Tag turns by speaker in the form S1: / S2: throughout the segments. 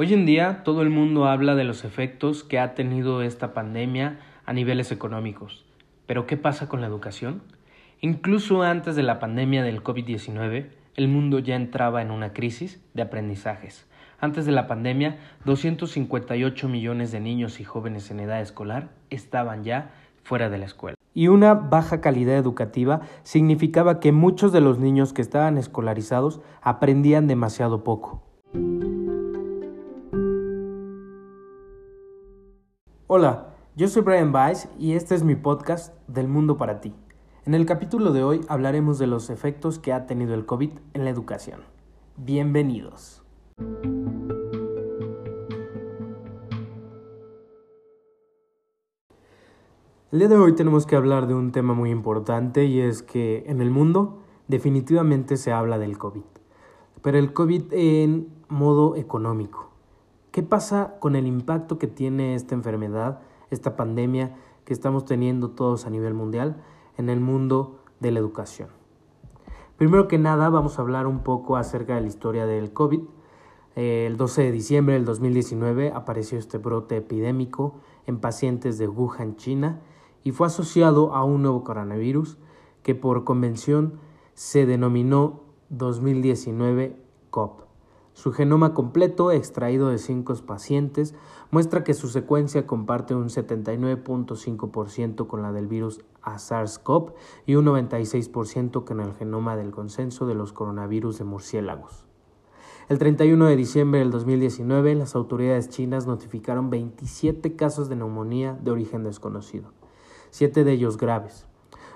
S1: Hoy en día todo el mundo habla de los efectos que ha tenido esta pandemia a niveles económicos. Pero ¿qué pasa con la educación? Incluso antes de la pandemia del COVID-19, el mundo ya entraba en una crisis de aprendizajes. Antes de la pandemia, 258 millones de niños y jóvenes en edad escolar estaban ya fuera de la escuela. Y una baja calidad educativa significaba que muchos de los niños que estaban escolarizados aprendían demasiado poco. Hola, yo soy Brian Weiss y este es mi podcast Del Mundo para ti. En el capítulo de hoy hablaremos de los efectos que ha tenido el COVID en la educación. Bienvenidos. El día de hoy tenemos que hablar de un tema muy importante y es que en el mundo definitivamente se habla del COVID, pero el COVID en modo económico. ¿Qué pasa con el impacto que tiene esta enfermedad, esta pandemia que estamos teniendo todos a nivel mundial en el mundo de la educación? Primero que nada vamos a hablar un poco acerca de la historia del COVID. Eh, el 12 de diciembre del 2019 apareció este brote epidémico en pacientes de Wuhan, China, y fue asociado a un nuevo coronavirus que por convención se denominó 2019 COP. Su genoma completo, extraído de cinco pacientes, muestra que su secuencia comparte un 79.5% con la del virus SARS-CoV y un 96% con el genoma del consenso de los coronavirus de murciélagos. El 31 de diciembre del 2019, las autoridades chinas notificaron 27 casos de neumonía de origen desconocido, siete de ellos graves.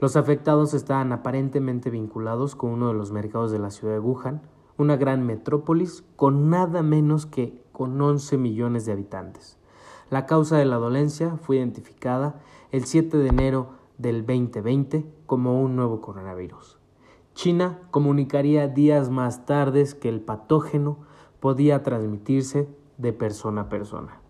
S1: Los afectados estaban aparentemente vinculados con uno de los mercados de la ciudad de Wuhan, una gran metrópolis con nada menos que con 11 millones de habitantes. La causa de la dolencia fue identificada el 7 de enero del 2020 como un nuevo coronavirus. China comunicaría días más tarde que el patógeno podía transmitirse de persona a persona.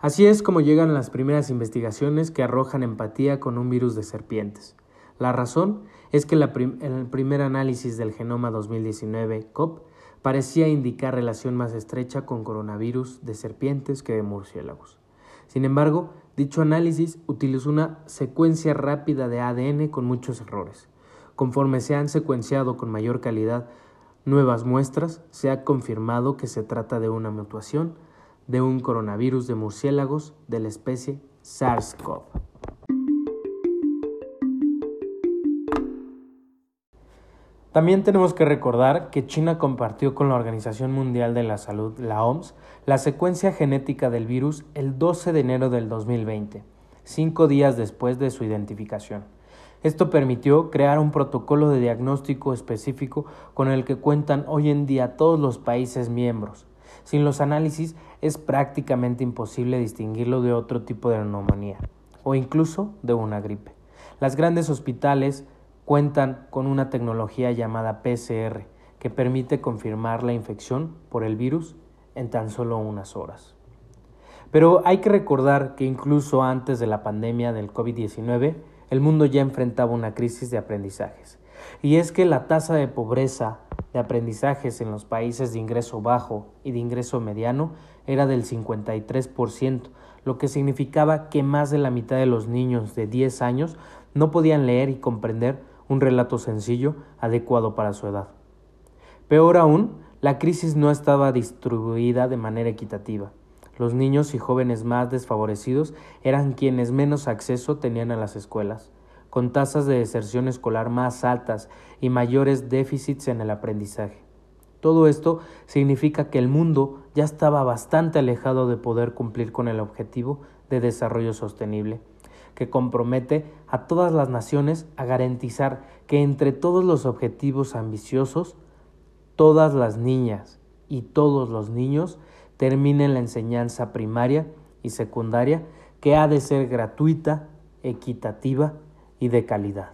S1: Así es como llegan las primeras investigaciones que arrojan empatía con un virus de serpientes. La razón es que el primer análisis del genoma 2019 COP parecía indicar relación más estrecha con coronavirus de serpientes que de murciélagos. Sin embargo, dicho análisis utilizó una secuencia rápida de ADN con muchos errores. Conforme se han secuenciado con mayor calidad nuevas muestras, se ha confirmado que se trata de una mutación de un coronavirus de murciélagos de la especie SARS-CoV. También tenemos que recordar que China compartió con la Organización Mundial de la Salud, la OMS, la secuencia genética del virus el 12 de enero del 2020, cinco días después de su identificación. Esto permitió crear un protocolo de diagnóstico específico con el que cuentan hoy en día todos los países miembros. Sin los análisis es prácticamente imposible distinguirlo de otro tipo de neumonía o incluso de una gripe. Las grandes hospitales cuentan con una tecnología llamada PCR que permite confirmar la infección por el virus en tan solo unas horas. Pero hay que recordar que incluso antes de la pandemia del COVID-19, el mundo ya enfrentaba una crisis de aprendizajes. Y es que la tasa de pobreza de aprendizajes en los países de ingreso bajo y de ingreso mediano era del 53%, lo que significaba que más de la mitad de los niños de 10 años no podían leer y comprender un relato sencillo, adecuado para su edad. Peor aún, la crisis no estaba distribuida de manera equitativa. Los niños y jóvenes más desfavorecidos eran quienes menos acceso tenían a las escuelas, con tasas de deserción escolar más altas y mayores déficits en el aprendizaje. Todo esto significa que el mundo ya estaba bastante alejado de poder cumplir con el objetivo de desarrollo sostenible que compromete a todas las naciones a garantizar que entre todos los objetivos ambiciosos, todas las niñas y todos los niños terminen la enseñanza primaria y secundaria que ha de ser gratuita, equitativa y de calidad.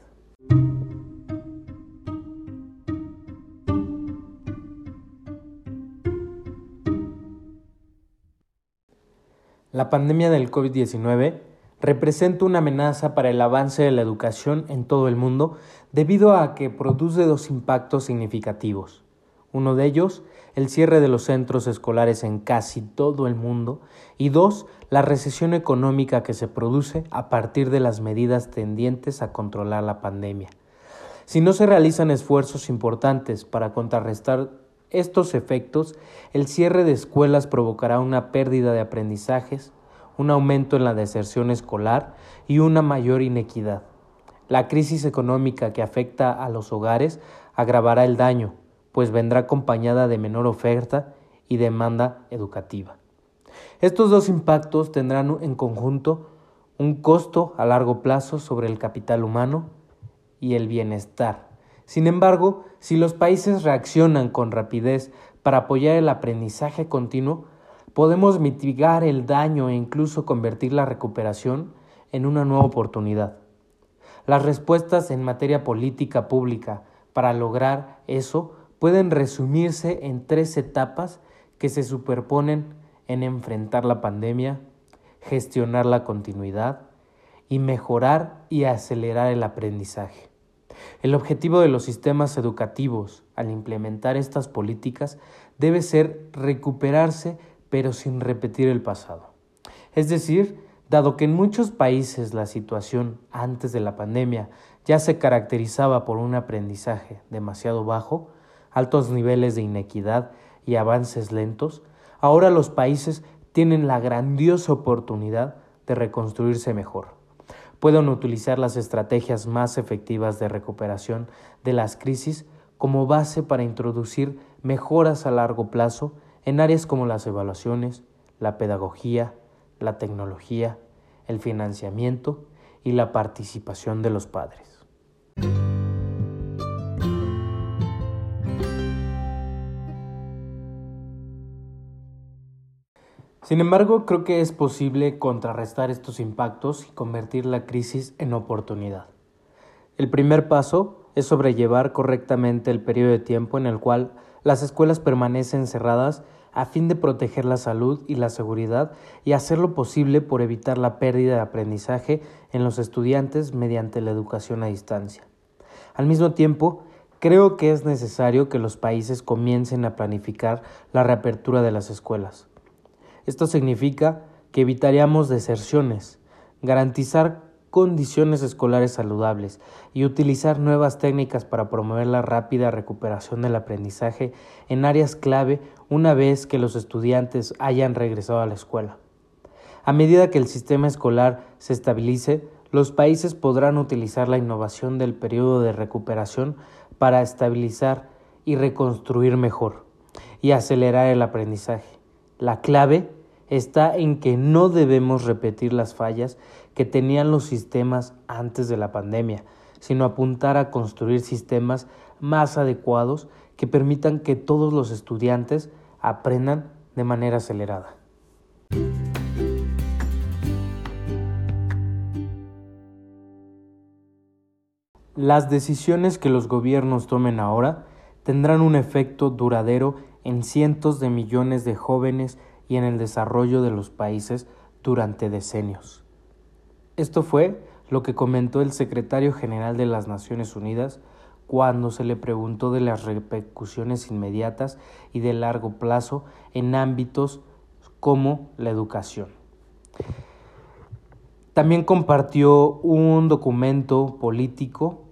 S1: La pandemia del COVID-19 representa una amenaza para el avance de la educación en todo el mundo debido a que produce dos impactos significativos. Uno de ellos, el cierre de los centros escolares en casi todo el mundo. Y dos, la recesión económica que se produce a partir de las medidas tendientes a controlar la pandemia. Si no se realizan esfuerzos importantes para contrarrestar estos efectos, el cierre de escuelas provocará una pérdida de aprendizajes, un aumento en la deserción escolar y una mayor inequidad. La crisis económica que afecta a los hogares agravará el daño, pues vendrá acompañada de menor oferta y demanda educativa. Estos dos impactos tendrán en conjunto un costo a largo plazo sobre el capital humano y el bienestar. Sin embargo, si los países reaccionan con rapidez para apoyar el aprendizaje continuo, podemos mitigar el daño e incluso convertir la recuperación en una nueva oportunidad. Las respuestas en materia política pública para lograr eso pueden resumirse en tres etapas que se superponen en enfrentar la pandemia, gestionar la continuidad y mejorar y acelerar el aprendizaje. El objetivo de los sistemas educativos al implementar estas políticas debe ser recuperarse pero sin repetir el pasado. Es decir, dado que en muchos países la situación antes de la pandemia ya se caracterizaba por un aprendizaje demasiado bajo, altos niveles de inequidad y avances lentos, ahora los países tienen la grandiosa oportunidad de reconstruirse mejor pueden utilizar las estrategias más efectivas de recuperación de las crisis como base para introducir mejoras a largo plazo en áreas como las evaluaciones, la pedagogía, la tecnología, el financiamiento y la participación de los padres. Sin embargo, creo que es posible contrarrestar estos impactos y convertir la crisis en oportunidad. El primer paso es sobrellevar correctamente el periodo de tiempo en el cual las escuelas permanecen cerradas a fin de proteger la salud y la seguridad y hacer lo posible por evitar la pérdida de aprendizaje en los estudiantes mediante la educación a distancia. Al mismo tiempo, creo que es necesario que los países comiencen a planificar la reapertura de las escuelas. Esto significa que evitaríamos deserciones, garantizar condiciones escolares saludables y utilizar nuevas técnicas para promover la rápida recuperación del aprendizaje en áreas clave una vez que los estudiantes hayan regresado a la escuela. A medida que el sistema escolar se estabilice, los países podrán utilizar la innovación del periodo de recuperación para estabilizar y reconstruir mejor y acelerar el aprendizaje. La clave está en que no debemos repetir las fallas que tenían los sistemas antes de la pandemia, sino apuntar a construir sistemas más adecuados que permitan que todos los estudiantes aprendan de manera acelerada. Las decisiones que los gobiernos tomen ahora tendrán un efecto duradero en cientos de millones de jóvenes y en el desarrollo de los países durante decenios. Esto fue lo que comentó el secretario general de las Naciones Unidas cuando se le preguntó de las repercusiones inmediatas y de largo plazo en ámbitos como la educación. También compartió un documento político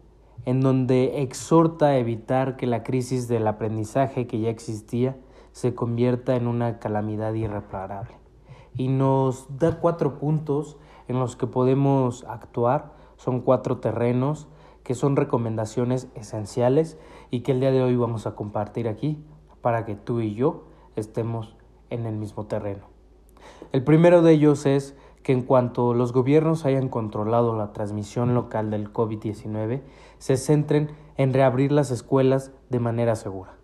S1: en donde exhorta a evitar que la crisis del aprendizaje que ya existía se convierta en una calamidad irreparable. Y nos da cuatro puntos en los que podemos actuar. Son cuatro terrenos que son recomendaciones esenciales y que el día de hoy vamos a compartir aquí para que tú y yo estemos en el mismo terreno. El primero de ellos es que en cuanto los gobiernos hayan controlado la transmisión local del COVID-19, se centren en reabrir las escuelas de manera segura,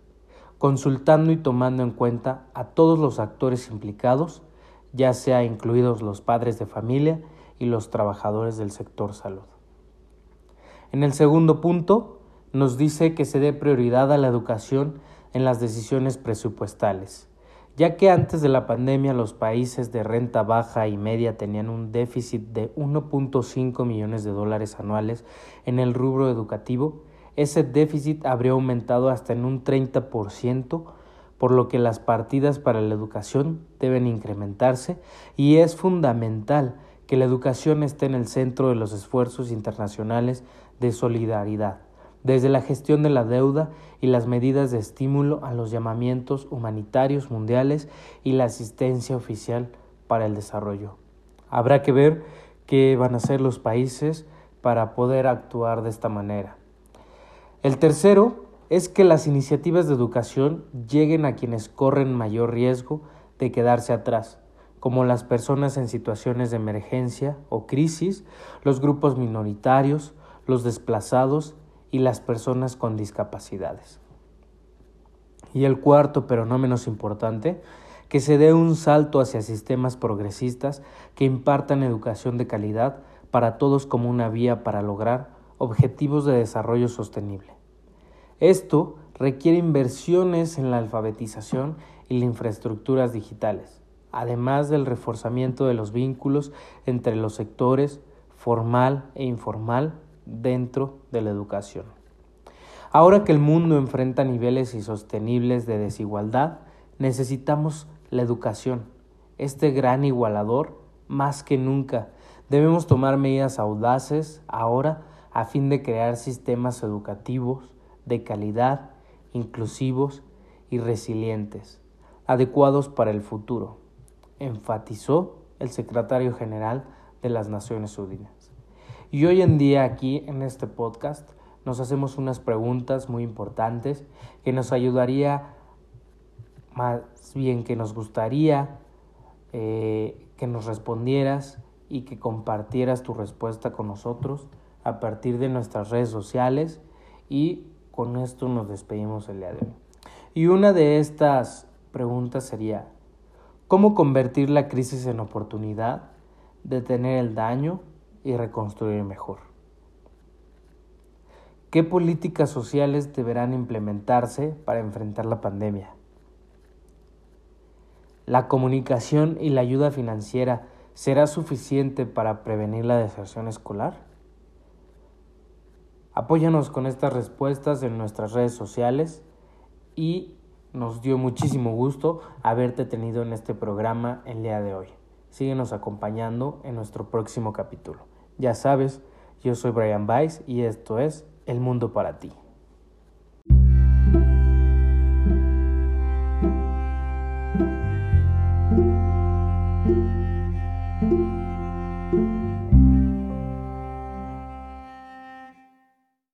S1: consultando y tomando en cuenta a todos los actores implicados, ya sea incluidos los padres de familia y los trabajadores del sector salud. En el segundo punto, nos dice que se dé prioridad a la educación en las decisiones presupuestales ya que antes de la pandemia los países de renta baja y media tenían un déficit de 1.5 millones de dólares anuales en el rubro educativo, ese déficit habría aumentado hasta en un 30%, por lo que las partidas para la educación deben incrementarse y es fundamental que la educación esté en el centro de los esfuerzos internacionales de solidaridad, desde la gestión de la deuda y las medidas de estímulo a los llamamientos humanitarios mundiales y la asistencia oficial para el desarrollo. Habrá que ver qué van a hacer los países para poder actuar de esta manera. El tercero es que las iniciativas de educación lleguen a quienes corren mayor riesgo de quedarse atrás, como las personas en situaciones de emergencia o crisis, los grupos minoritarios, los desplazados y las personas con discapacidades. Y el cuarto, pero no menos importante, que se dé un salto hacia sistemas progresistas que impartan educación de calidad para todos como una vía para lograr objetivos de desarrollo sostenible. Esto requiere inversiones en la alfabetización y las infraestructuras digitales, además del reforzamiento de los vínculos entre los sectores formal e informal dentro de la educación. Ahora que el mundo enfrenta niveles insostenibles de desigualdad, necesitamos la educación, este gran igualador, más que nunca. Debemos tomar medidas audaces ahora a fin de crear sistemas educativos de calidad, inclusivos y resilientes, adecuados para el futuro, enfatizó el secretario general de las Naciones Unidas. Y hoy en día aquí en este podcast nos hacemos unas preguntas muy importantes que nos ayudaría más bien que nos gustaría eh, que nos respondieras y que compartieras tu respuesta con nosotros a partir de nuestras redes sociales y con esto nos despedimos el día de hoy. Y una de estas preguntas sería, ¿cómo convertir la crisis en oportunidad, detener el daño y reconstruir mejor? ¿Qué políticas sociales deberán implementarse para enfrentar la pandemia? ¿La comunicación y la ayuda financiera será suficiente para prevenir la deserción escolar? Apóyanos con estas respuestas en nuestras redes sociales y nos dio muchísimo gusto haberte tenido en este programa el día de hoy. Síguenos acompañando en nuestro próximo capítulo. Ya sabes, yo soy Brian Weiss y esto es El Mundo para ti.